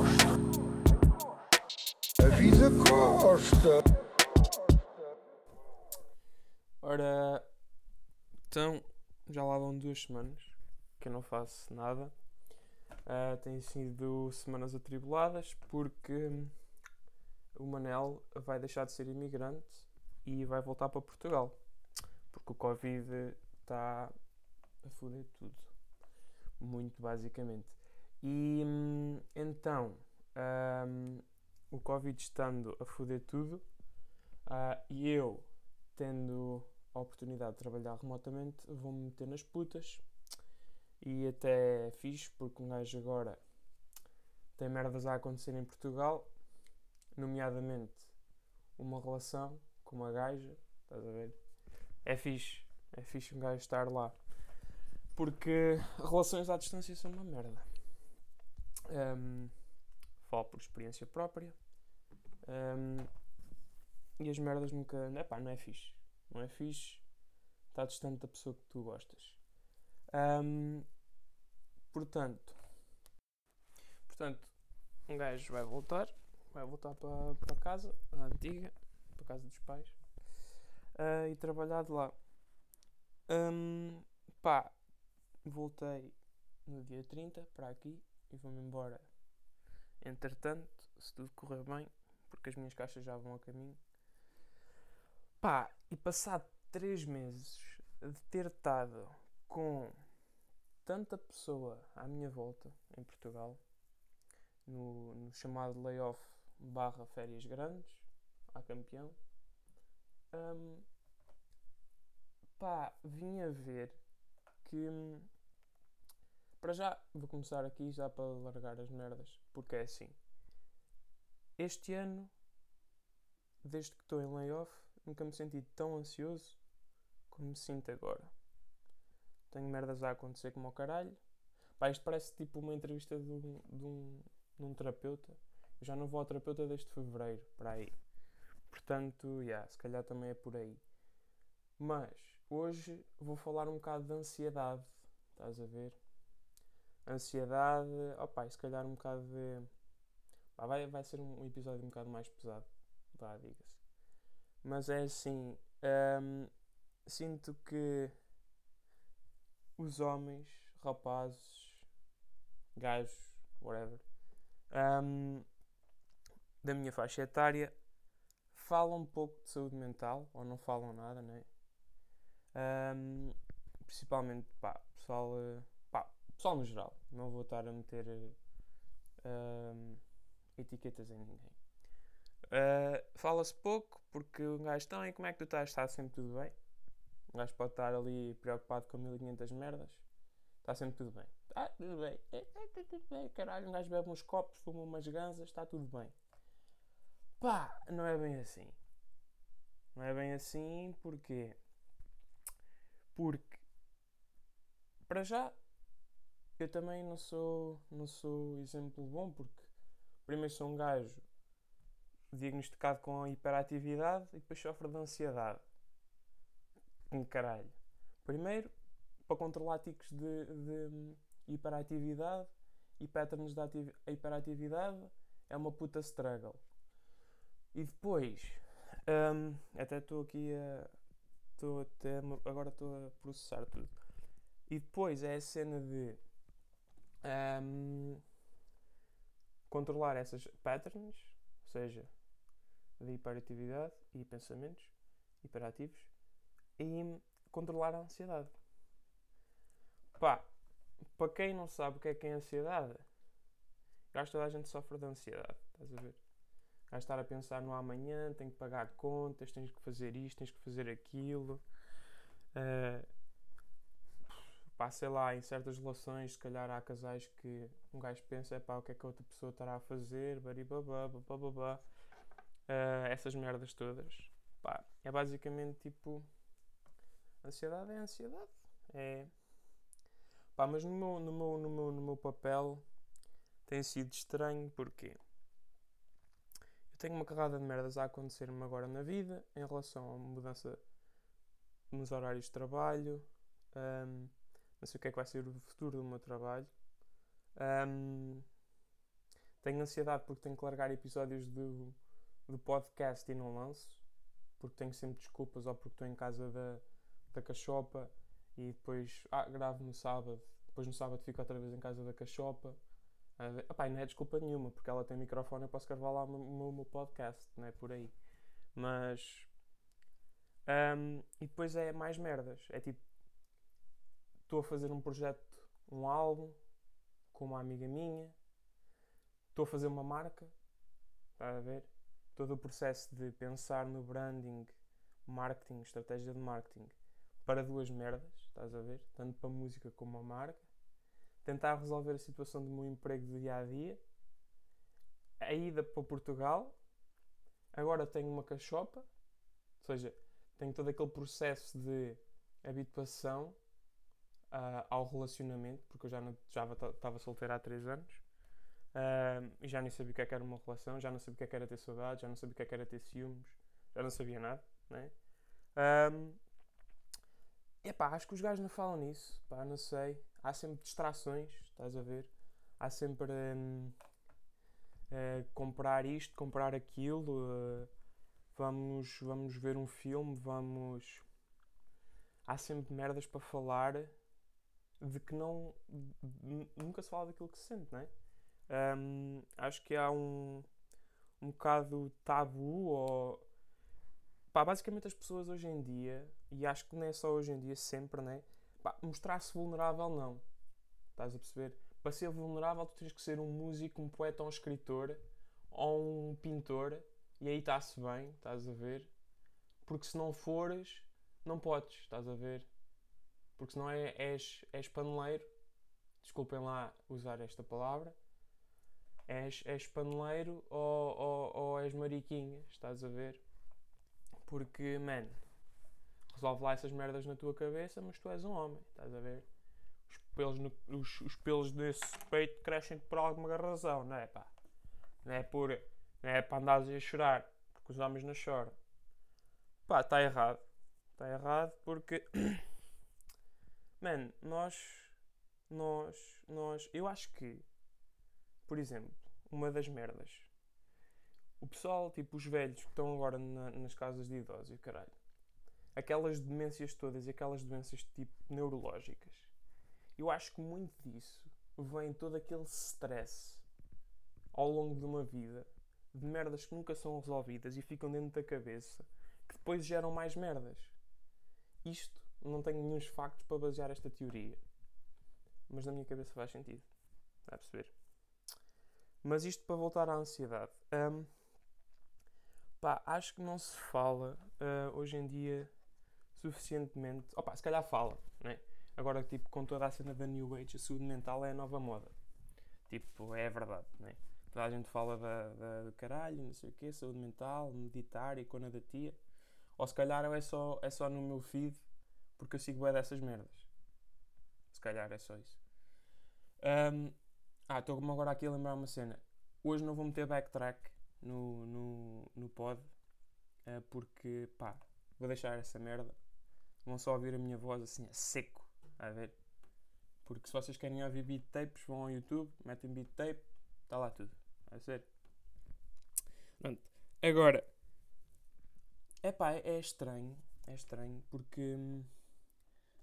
Costa. A vida Costa. Ora, então, já lá vão duas semanas que eu não faço nada. Uh, têm sido semanas atribuladas porque o Manel vai deixar de ser imigrante e vai voltar para Portugal. Porque o Covid está a foder tudo. Muito basicamente. E hum, então, um, o Covid estando a foder tudo uh, e eu tendo a oportunidade de trabalhar remotamente, vou-me meter nas putas. E até fiz, porque um gajo agora tem merdas a acontecer em Portugal, nomeadamente uma relação com uma gaja, estás a ver? É fixe, é fixe um gajo estar lá. Porque relações à distância são uma merda. Um, falo por experiência própria. Um, e as merdas nunca. Epá, não é fixe. Não é fixe. Está distante da pessoa que tu gostas. Um, portanto. Portanto, um gajo vai voltar. Vai voltar para, para casa, a antiga, para casa dos pais. Uh, e trabalhar de lá. Um, pá, voltei no dia 30 para aqui e vou-me embora. Entretanto, se tudo correr bem, porque as minhas caixas já vão a caminho. Pá, e passado 3 meses de ter estado com tanta pessoa à minha volta em Portugal, no, no chamado layoff barra férias grandes, a campeão, um, pá, vim a ver que para já vou começar aqui já para largar as merdas, porque é assim. Este ano, desde que estou em layoff, nunca me senti tão ansioso como me sinto agora. Tenho merdas a acontecer como ao caralho. Pá, isto parece tipo uma entrevista de um, de um, de um terapeuta. Eu já não vou ao terapeuta desde fevereiro, para aí. Portanto, yeah, se calhar também é por aí. Mas hoje vou falar um bocado de ansiedade. Estás a ver? Ansiedade, opá, se calhar um bocado de. Vai, vai ser um episódio um bocado mais pesado. Vá, diga-se. Mas é assim. Um, sinto que os homens, rapazes, gajos, whatever, um, da minha faixa etária falam um pouco de saúde mental, ou não falam nada, né? Um, principalmente, pá, pessoal, pá, pessoal no geral. Não vou estar a meter um, etiquetas em ninguém. Uh, Fala-se pouco porque um gajo está e como é que tu estás? Está sempre tudo bem? Um gajo pode estar ali preocupado com 1500 merdas. Está sempre tudo bem. Está tudo bem. Está tudo bem. Caralho, um gajo bebe uns copos, fuma umas ganzas, está tudo bem. Pá, não é bem assim. Não é bem assim porque. Porque. Para já. Eu também não sou, não sou exemplo bom porque. Primeiro sou um gajo diagnosticado com hiperatividade e depois sofre de ansiedade. Um caralho. Primeiro, para controlar ticos de, de hiperatividade e patterns de hiperatividade, é uma puta struggle. E depois, um, até estou aqui a. Tô até, agora estou a processar tudo. E depois é a cena de um, controlar essas patterns, ou seja, de hiperatividade e pensamentos hiperativos e controlar a ansiedade. Pá, para quem não sabe o que é que é ansiedade, acho que toda a gente sofre de ansiedade, estás a ver? Vais estar a pensar no amanhã, tenho que pagar contas, tens que fazer isto, tens que fazer aquilo. Uh, pá, sei lá, em certas relações, se calhar há casais que um gajo pensa, é pá, o que é que a outra pessoa estará a fazer, baribabá, bababá uh, essas merdas todas. Pá, é basicamente tipo. Ansiedade é ansiedade. É. Pá, mas no meu, no meu, no meu, no meu papel tem sido estranho porque eu tenho uma carrada de merdas a acontecer-me agora na vida em relação à mudança nos horários de trabalho. Um, não sei o que é que vai ser o futuro do meu trabalho. Um, Tenho ansiedade porque tenho que largar episódios do, do podcast e não lanço. Porque tenho sempre desculpas ou porque estou em casa da, da cachopa e depois ah, gravo no sábado. Depois no sábado fico outra vez em casa da cachopa. Uh, epá, não é desculpa nenhuma, porque ela tem microfone, eu posso gravar lá o meu, o meu podcast, não é por aí. Mas. Um, e depois é mais merdas. É tipo. Estou a fazer um projeto, um álbum, com uma amiga minha. Estou a fazer uma marca. Está a ver? Todo o processo de pensar no branding, marketing, estratégia de marketing para duas merdas, estás a ver? Tanto para música como a marca. Tentar resolver a situação do meu emprego do dia a dia. A ida para Portugal. Agora tenho uma cachopa, ou seja, tenho todo aquele processo de habituação uh, ao relacionamento, porque eu já estava solteiro há 3 anos. Uh, e já nem sabia o que, é que era uma relação, já não sabia o que, é que era ter saudades, já não sabia o que, é que era ter ciúmes, já não sabia nada, né? Um, Epá, acho que os gajos não falam nisso, pá, não sei. Há sempre distrações, estás a ver? Há sempre hum, uh, comprar isto, comprar aquilo. Uh, vamos, vamos ver um filme, vamos. Há sempre merdas para falar de que não. nunca se fala daquilo que se sente, não é? Um, acho que há um, um bocado tabu ou. Pá, basicamente as pessoas hoje em dia e acho que não é só hoje em dia, sempre, né? Mostrar-se vulnerável, não. Estás a perceber? Para ser vulnerável, tu tens que ser um músico, um poeta, um escritor ou um pintor, e aí está-se bem, estás a ver? Porque se não fores, não podes, estás a ver? Porque se não é, és, és paneleiro, desculpem lá usar esta palavra, és, és paneleiro ou, ou, ou és mariquinha, estás a ver? Porque, man, resolve lá essas merdas na tua cabeça, mas tu és um homem, estás a ver? Os pelos, no, os, os pelos desse peito crescem por alguma razão, não é pá? Não é por. Não é para andares a chorar, porque os homens não choram. Pá, está errado. Está errado porque. Mano, nós. Nós. Nós. Eu acho que. Por exemplo, uma das merdas. O pessoal, tipo os velhos que estão agora na, nas casas de idosos e caralho aquelas demências todas e aquelas doenças tipo neurológicas. Eu acho que muito disso vem todo aquele stress ao longo de uma vida de merdas que nunca são resolvidas e ficam dentro da cabeça que depois geram mais merdas. Isto não tenho nenhum factos para basear esta teoria, mas na minha cabeça faz sentido. Está a perceber? Mas isto para voltar à ansiedade. Um, pá, acho que não se fala uh, hoje em dia suficientemente. Opa, se calhar fala, né? Agora, tipo, com toda a cena da New Age, a saúde mental é a nova moda. Tipo, é verdade, né? Toda a gente fala da, da, do caralho, não sei o quê, saúde mental, meditar e da tia. Ou se calhar é só, é só no meu feed, porque eu sigo bem dessas merdas. Se calhar é só isso. Um, ah, estou-me agora aqui a lembrar uma cena. Hoje não vou meter backtrack no, no, no pod, uh, porque, pá, vou deixar essa merda vão só ouvir a minha voz assim a seco, a ver? Porque se vocês querem ouvir beat tapes, vão ao YouTube, metem beat tape, está lá tudo. A ser. Pronto. Agora, epá, é estranho, é estranho, porque hum,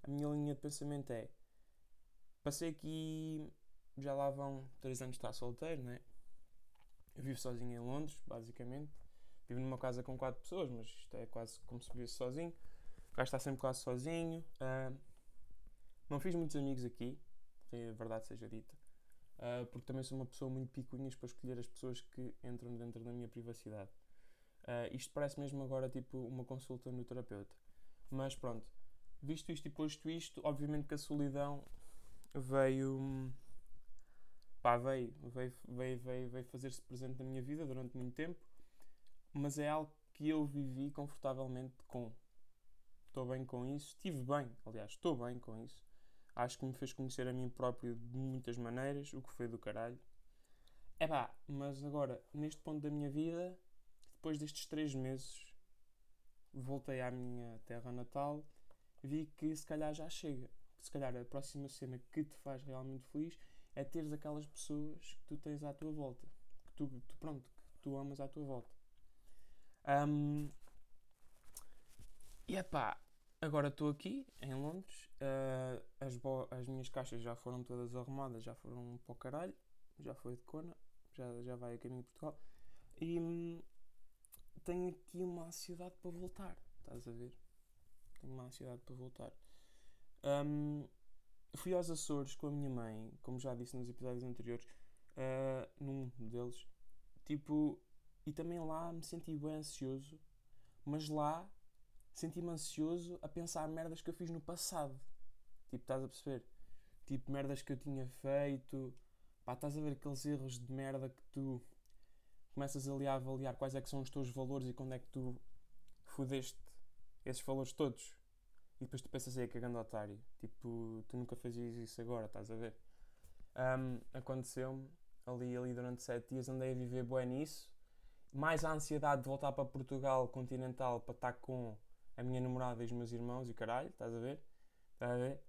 a minha linha de pensamento é passei aqui, já lá vão 3 anos de estar solteiro, né? Eu vivo sozinho em Londres, basicamente. Vivo numa casa com 4 pessoas, mas isto é quase como se vivesse sozinho gajo está sempre quase sozinho. Uh, não fiz muitos amigos aqui, a verdade seja dita, uh, porque também sou uma pessoa muito picuinhas para escolher as pessoas que entram dentro da minha privacidade. Uh, isto parece mesmo agora tipo uma consulta no terapeuta. Mas pronto, visto isto e posto isto, obviamente que a solidão veio. Pá, veio, veio, veio, veio, veio fazer-se presente na minha vida durante muito tempo, mas é algo que eu vivi confortavelmente com estou bem com isso, estive bem, aliás, estou bem com isso. Acho que me fez conhecer a mim próprio de muitas maneiras, o que foi do caralho. É pá, mas agora, neste ponto da minha vida, depois destes três meses, voltei à minha terra natal, vi que se calhar já chega. Se calhar a próxima cena que te faz realmente feliz é teres aquelas pessoas que tu tens à tua volta. tu, tu, pronto, que tu amas à tua volta. Um, e epá, agora estou aqui em Londres. Uh, as, as minhas caixas já foram todas arrumadas, já foram para o caralho. Já foi de Cona, já, já vai a caminho de Portugal. E hum, tenho aqui uma ansiedade para voltar. Estás a ver? Tenho uma ansiedade para voltar. Um, fui aos Açores com a minha mãe, como já disse nos episódios anteriores, uh, num deles. Tipo, e também lá me senti bem ansioso, mas lá senti-me ansioso a pensar merdas que eu fiz no passado. Tipo, estás a perceber? Tipo, merdas que eu tinha feito. Pá, estás a ver aqueles erros de merda que tu começas ali a avaliar quais é que são os teus valores e quando é que tu fodeste esses valores todos. E depois tu pensas aí grande otário. Tipo, tu nunca fazias isso agora, estás a ver? Um, Aconteceu-me ali, ali durante sete dias, andei a viver bué nisso. Mais a ansiedade de voltar para Portugal continental para estar com a minha namorada e os meus irmãos e o caralho, estás a ver? Estás a ver?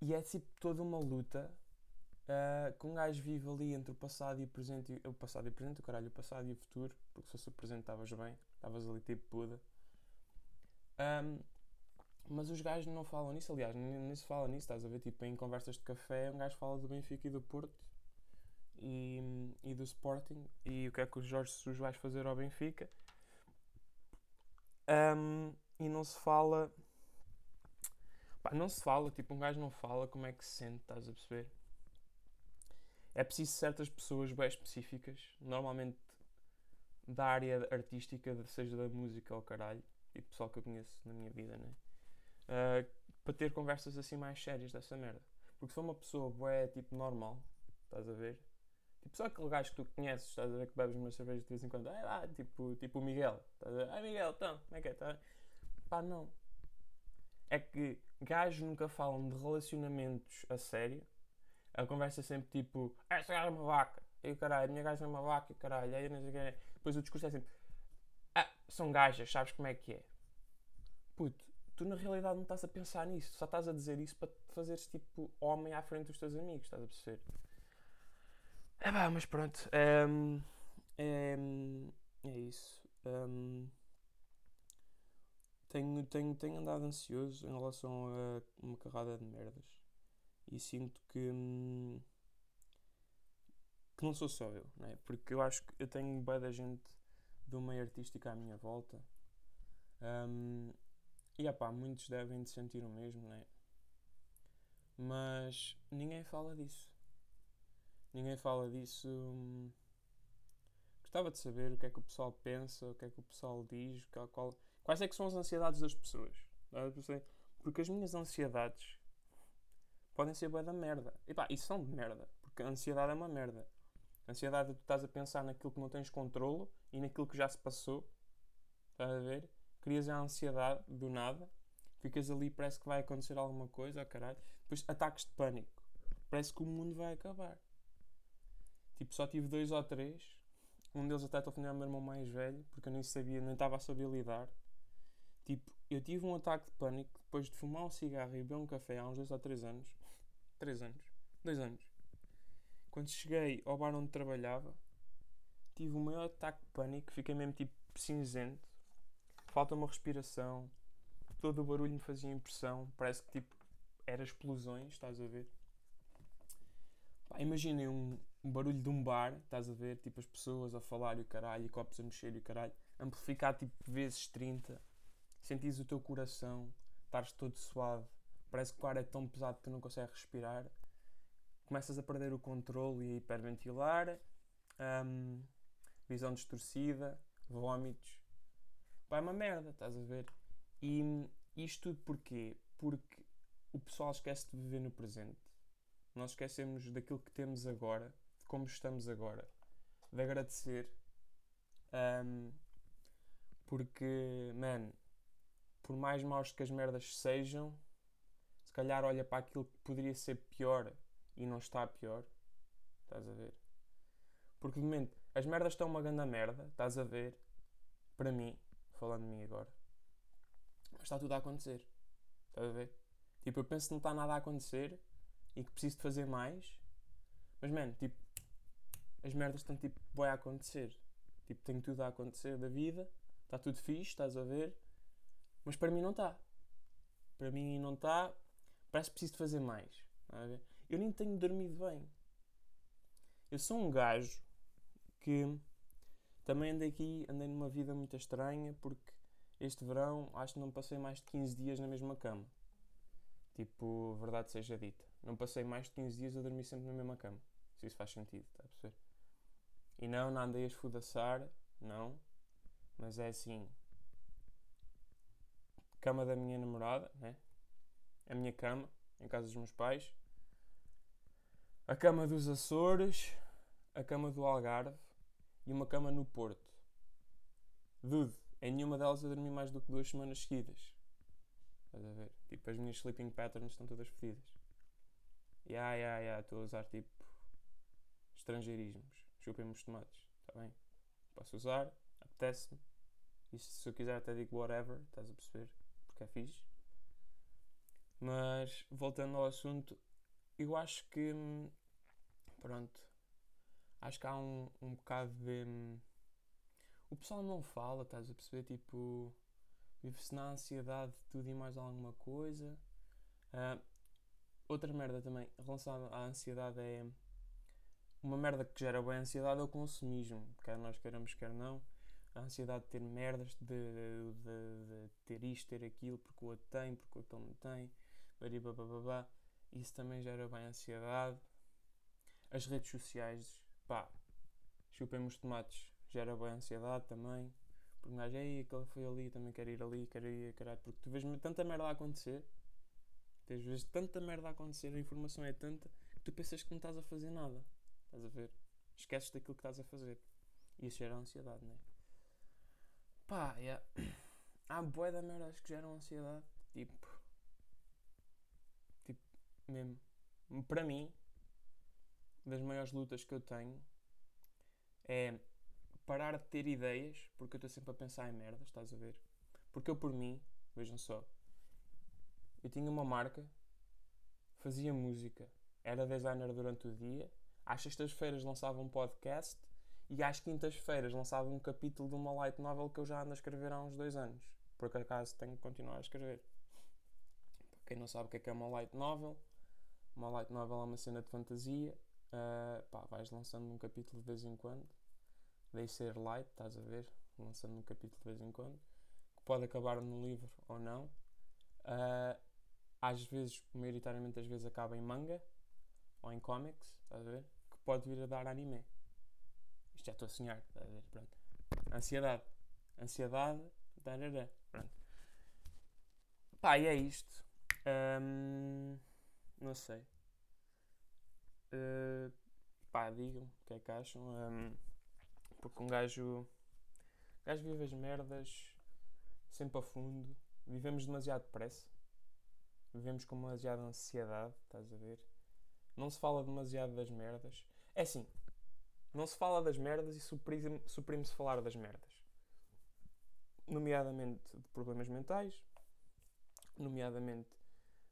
E é tipo toda uma luta uh, que um gajo vive ali entre o passado e o presente. E, o passado e o presente, o caralho, o passado e o futuro. Porque se fosse o presente estavas bem, estavas ali tipo puda. Um, mas os gajos não falam nisso, aliás, nem, nem se fala nisso, estás a ver? Tipo, em conversas de café, um gajo fala do Benfica e do Porto e, e do Sporting e o que é que o Jorge Jesus vai fazer ao Benfica. Um, e não se fala. Pá, não se fala, tipo, um gajo não fala como é que se sente, estás a perceber? É preciso certas pessoas bem específicas, normalmente da área artística, seja da música ou caralho, e pessoal que eu conheço na minha vida, né? Uh, para ter conversas assim mais sérias dessa merda. Porque se uma pessoa boé, tipo, normal, estás a ver? Tipo, só aquele gajo que tu conheces, estás a ver que bebes uma cerveja de vez em quando, ah, lá, tipo, tipo o Miguel, estás a ver? Ah, Miguel, então, como é que é? Tá? Pá, não. É que gajos nunca falam de relacionamentos a sério. A conversa é sempre tipo, essa gaja é uma vaca, e o caralho, a minha gaja é uma vaca, e o caralho, aí não sei o que Depois o discurso é sempre, ah, são gajas, sabes como é que é? Puto, tu na realidade não estás a pensar nisso, só estás a dizer isso para te fazeres tipo homem à frente dos teus amigos, estás a perceber? É pá, mas pronto, é, é, é isso. Um, tenho, tenho, tenho andado ansioso em relação a uma carrada de merdas e sinto que, hum, que não sou só eu, né? porque eu acho que eu tenho bem da gente do meio artístico à minha volta. Um, e pá, muitos devem de sentir o mesmo, né? Mas ninguém fala disso. Ninguém fala disso. Hum, gostava de saber o que é que o pessoal pensa, o que é que o pessoal diz, qual, qual, quais é que são as ansiedades das pessoas. Porque as minhas ansiedades podem ser boa da merda. E pá, isso são de merda. Porque a ansiedade é uma merda. A ansiedade é tu estás a pensar naquilo que não tens controlo e naquilo que já se passou. Estás a ver? crias a ansiedade do nada, ficas ali, parece que vai acontecer alguma coisa, oh, caralho. Depois ataques de pânico, parece que o mundo vai acabar. Tipo, só tive dois ou três. Um deles até estou a o meu irmão mais velho, porque eu nem sabia, nem estava a saber lidar. Tipo, eu tive um ataque de pânico depois de fumar um cigarro e beber um café há uns dois ou três anos. Três anos. Dois anos. Quando cheguei ao bar onde trabalhava, tive o maior ataque de pânico, fiquei mesmo tipo cinzento. Falta uma respiração, todo o barulho me fazia impressão, parece que tipo era explosões, estás a ver? Imaginem um, um, barulho de um bar, estás a ver? Tipo as pessoas a falar e o caralho, e copos a mexer e o caralho, amplificar tipo vezes 30, sentis o teu coração, estares todo suave, parece que o ar é tão pesado que tu não consegues respirar, começas a perder o controle e a hiperventilar, um, visão distorcida, vômitos, Pá, é uma merda, estás a ver? E isto tudo porquê? Porque o pessoal esquece de viver no presente. Nós esquecemos daquilo que temos agora, de como estamos agora, de agradecer. Um, porque, man, por mais maus que as merdas sejam, se calhar olha para aquilo que poderia ser pior e não está pior. Estás a ver? Porque de momento as merdas estão uma grande merda, estás a ver? Para mim, falando de mim agora. Mas está tudo a acontecer. Estás a ver? Tipo, eu penso que não está nada a acontecer e que preciso de fazer mais. Mas, mano, tipo, as merdas estão tipo, vai acontecer. Tipo, tem tudo a acontecer da vida, está tudo fixe, estás a ver, mas para mim não está. Para mim não está, parece que preciso de fazer mais. Eu nem tenho dormido bem. Eu sou um gajo que também andei aqui, andei numa vida muito estranha porque este verão acho que não passei mais de 15 dias na mesma cama. Tipo, verdade seja dita. Não passei mais de 15 dias a dormir sempre na mesma cama. Se isso faz sentido, está a perceber? E não, não andei a esfudaçar, não. Mas é assim. Cama da minha namorada, né? A minha cama, em casa dos meus pais. A cama dos Açores. A cama do Algarve. E uma cama no Porto. Dude, em nenhuma delas eu dormi mais do que duas semanas seguidas. Estás a ver? Tipo, as minhas sleeping patterns estão todas fodidas. Ya, ya, ya, estou a usar tipo estrangeirismos. Chupem-me os tomates, está bem? Posso usar, apetece-me. E se eu quiser até digo whatever, estás a perceber? Porque é fixe. Mas, voltando ao assunto, eu acho que. hum, Pronto. Acho que há um, um bocado de. hum, O pessoal não fala, estás a perceber? Tipo. Vive-se na ansiedade de tudo e mais alguma coisa. Ah, outra merda também relacionada à ansiedade é. Uma merda que gera bem ansiedade é o consumismo. Quer nós queiramos, quer não. A ansiedade de ter merdas, de, de- de- ter isto, ter aquilo, porque o outro tem, porque o outro não tem. baribababá. Isso também gera bem ansiedade. As redes sociais, pá, chupem os tomates, gera bem ansiedade também. Porque um gajo, ei, aquele foi ali, também quero ir ali, quero ir, caralho. Porque tu vês tanta merda a acontecer, tens vezes tanta merda a acontecer, a informação é tanta, que tu pensas que não estás a fazer nada. Estás a ver? Esqueces daquilo que estás a fazer. E isso gera ansiedade, não é? Pá, yeah. há bué de merdas que geram ansiedade. Tipo. Tipo, mesmo. Para mim, das maiores lutas que eu tenho é parar de ter ideias, porque eu estou sempre a pensar em merdas, estás a ver? Porque eu, por mim, vejam só, eu tinha uma marca, fazia música, era designer durante o dia, às sextas-feiras lançava um podcast e às quintas-feiras lançava um capítulo de uma light novel que eu já ando a escrever há uns dois anos. Por acaso tenho que continuar a escrever. Para quem não sabe o que é que é uma light novel, uma light novel é uma cena de fantasia. Ah, pá, vais lançando um capítulo de vez em quando. Deixe ser light, estás a ver? Lançando um capítulo de vez em quando. Que pode acabar num livro ou não. Ah, às vezes, maioritariamente às vezes acaba em manga ou em comics, estás a ver? Que pode vir a dar anime. Isto já estou a sonhar, estás a ver? Pronto. Ansiedade. Ansiedade. Tarará. Pronto. Pá, e é isto. Ahm, não sei. Uh, pá, digam o que é que acham. Ahm, porque um gajo. Um gajo vive as merdas sempre a fundo. Vivemos demasiado depressa. Vivemos com demasiada ansiedade, estás a ver? Não se fala demasiado das merdas. É assim, não se fala das merdas e suprime- suprime-se falar das merdas. Nomeadamente de problemas mentais, nomeadamente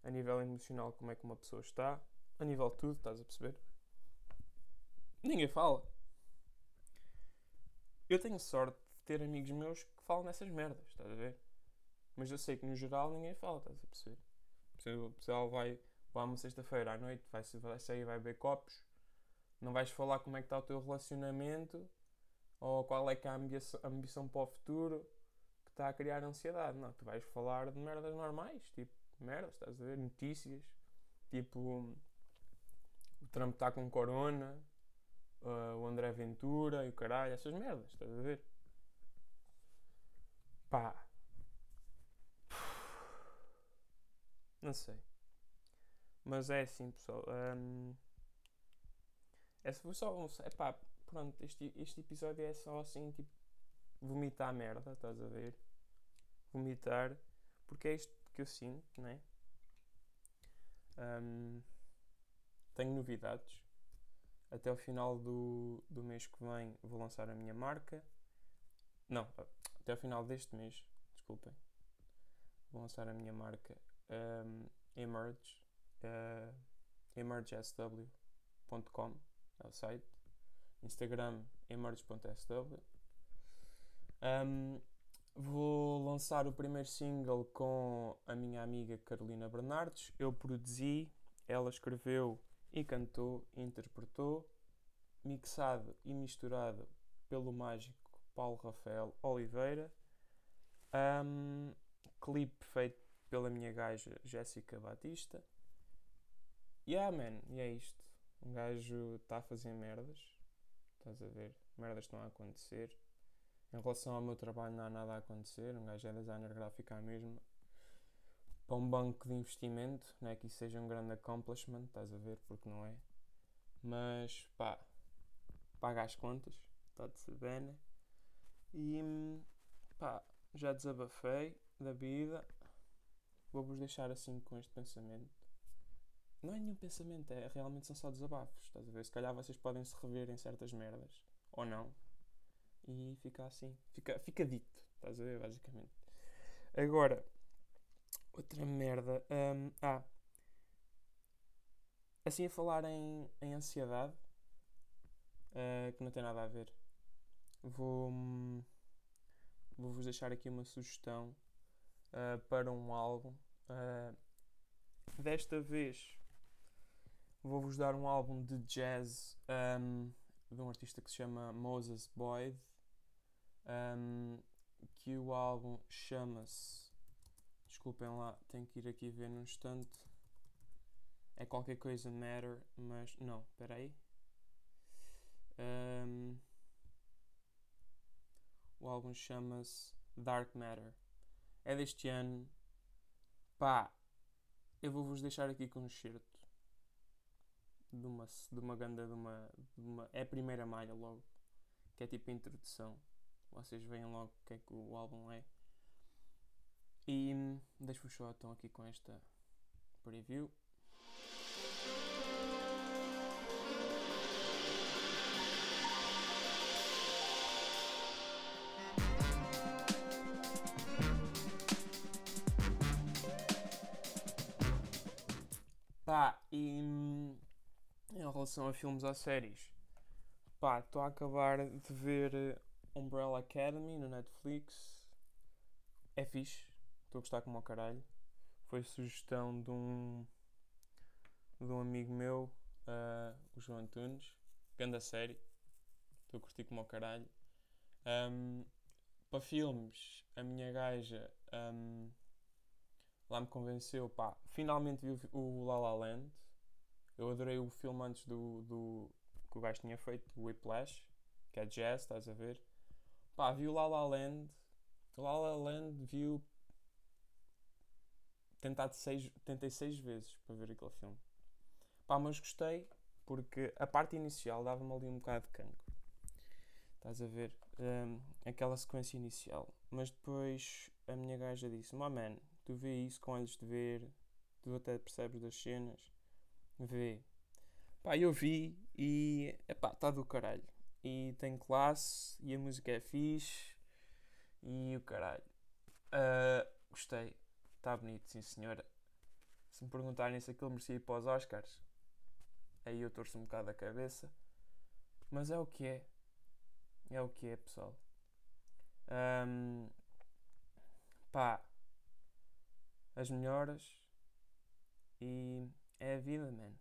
a nível emocional, como é que uma pessoa está, a nível de tudo, estás a perceber? Ninguém fala. Eu tenho sorte de ter amigos meus que falam nessas merdas, estás a ver? Mas eu sei que no geral ninguém fala, estás a perceber? O pessoal vai, vai uma sexta-feira à noite, vai, vai sair, vai beber copos, não vais falar como é que está o teu relacionamento ou qual é que é a ambição, a ambição para o futuro que está a criar ansiedade. Não, tu vais falar de merdas normais, tipo merdas, estás a ver? Notícias, tipo Trump está com corona, uh, o André Ventura e o caralho, essas merdas, estás a ver? Pá. Não sei. Mas é assim, pessoal. hum, esse foi só um. Epá, pronto, este, este episódio é só assim, tipo, vomitar merda, estás a ver? Vomitar, porque é isto que eu sinto, né? Hum, tenho novidades. Até o final do, do mês que vem vou lançar a minha marca. Não, até o final deste mês, desculpem. Vou lançar a minha marca um, Emerge, uh, emergesw.com é o site. Instagram emerge.sw. Um, vou lançar o primeiro single com a minha amiga Carolina Bernardes. Eu produzi, ela escreveu e cantou, e interpretou, mixado e misturado pelo mágico Paulo Rafael Oliveira. Um, clipe feito pela minha gaja Jéssica Batista. Yeah, man, e é isto. Um gajo está a fazer merdas. Estás a ver? Merdas estão a acontecer. Em relação ao meu trabalho, não há nada a acontecer. Um gajo é designer gráfico à mesma. Para um banco de investimento, não é que isso seja um grande accomplishment, estás a ver? Porque não é. Mas, pá, paga as contas, está de bem. E, pá, já desabafei da vida. Vou-vos deixar assim com este pensamento. Não é nenhum pensamento, é realmente são só desabafos. Estás a ver? Se calhar vocês podem se rever em certas merdas. Ou não. E fica assim. Fica, fica dito. Estás a ver? Basicamente. Agora, outra merda. Um, ah. Assim a falar em, em ansiedade. Uh, que não tem nada a ver. Vou. Vou-vos deixar aqui uma sugestão uh, para um álbum. Uh, desta vez vou-vos dar um álbum de jazz um, de um artista que se chama Moses Boyd. Um, que o álbum chama-se. Desculpem lá, tenho que ir aqui ver num instante. É qualquer coisa Matter, mas. Não, espera aí. Um, o álbum chama-se Dark Matter. É deste ano. Pá, eu vou-vos deixar aqui com um certo de uma, de uma ganda, de uma, de uma. É a primeira malha logo. Que é tipo a introdução. Vocês veem logo o que é que o álbum é. E deixo-vos só então aqui com esta preview. Pá, e em relação a filmes ou séries, pá, estou a acabar de ver Umbrella Academy no Netflix. É fixe, estou a gostar como ao caralho. Foi sugestão de um, de um amigo meu, uh, o João Antunes. Ganda série, estou a curtir como ao caralho. Um, para filmes, a minha gaja um, lá me convenceu, pá, finalmente vi o, o La La Land. Eu adorei o filme antes do, do que o gajo tinha feito, o Whiplash, que é jazz, estás a ver? Pá, vi o La La Land. O La La Land viu. Tentado seis, tentei seis vezes para ver aquele filme. Pá, mas gostei porque a parte inicial dava-me ali um bocado de cancro. Estás a ver? Um, aquela sequência inicial. Mas depois a minha gaja disse: Má man, tu vê isso com olhos de ver, tu até percebes das cenas. Vê. Pá, eu vi e. Epá, está do caralho e tem classe e a música é fixe e o caralho. Uh, gostei, está bonito, sim senhora. Se me perguntarem se aquilo merecia ir para os Oscars, aí eu torço um bocado a cabeça. Mas é o que é. É o que é, pessoal. Um, pá, as melhoras e é a vida, man.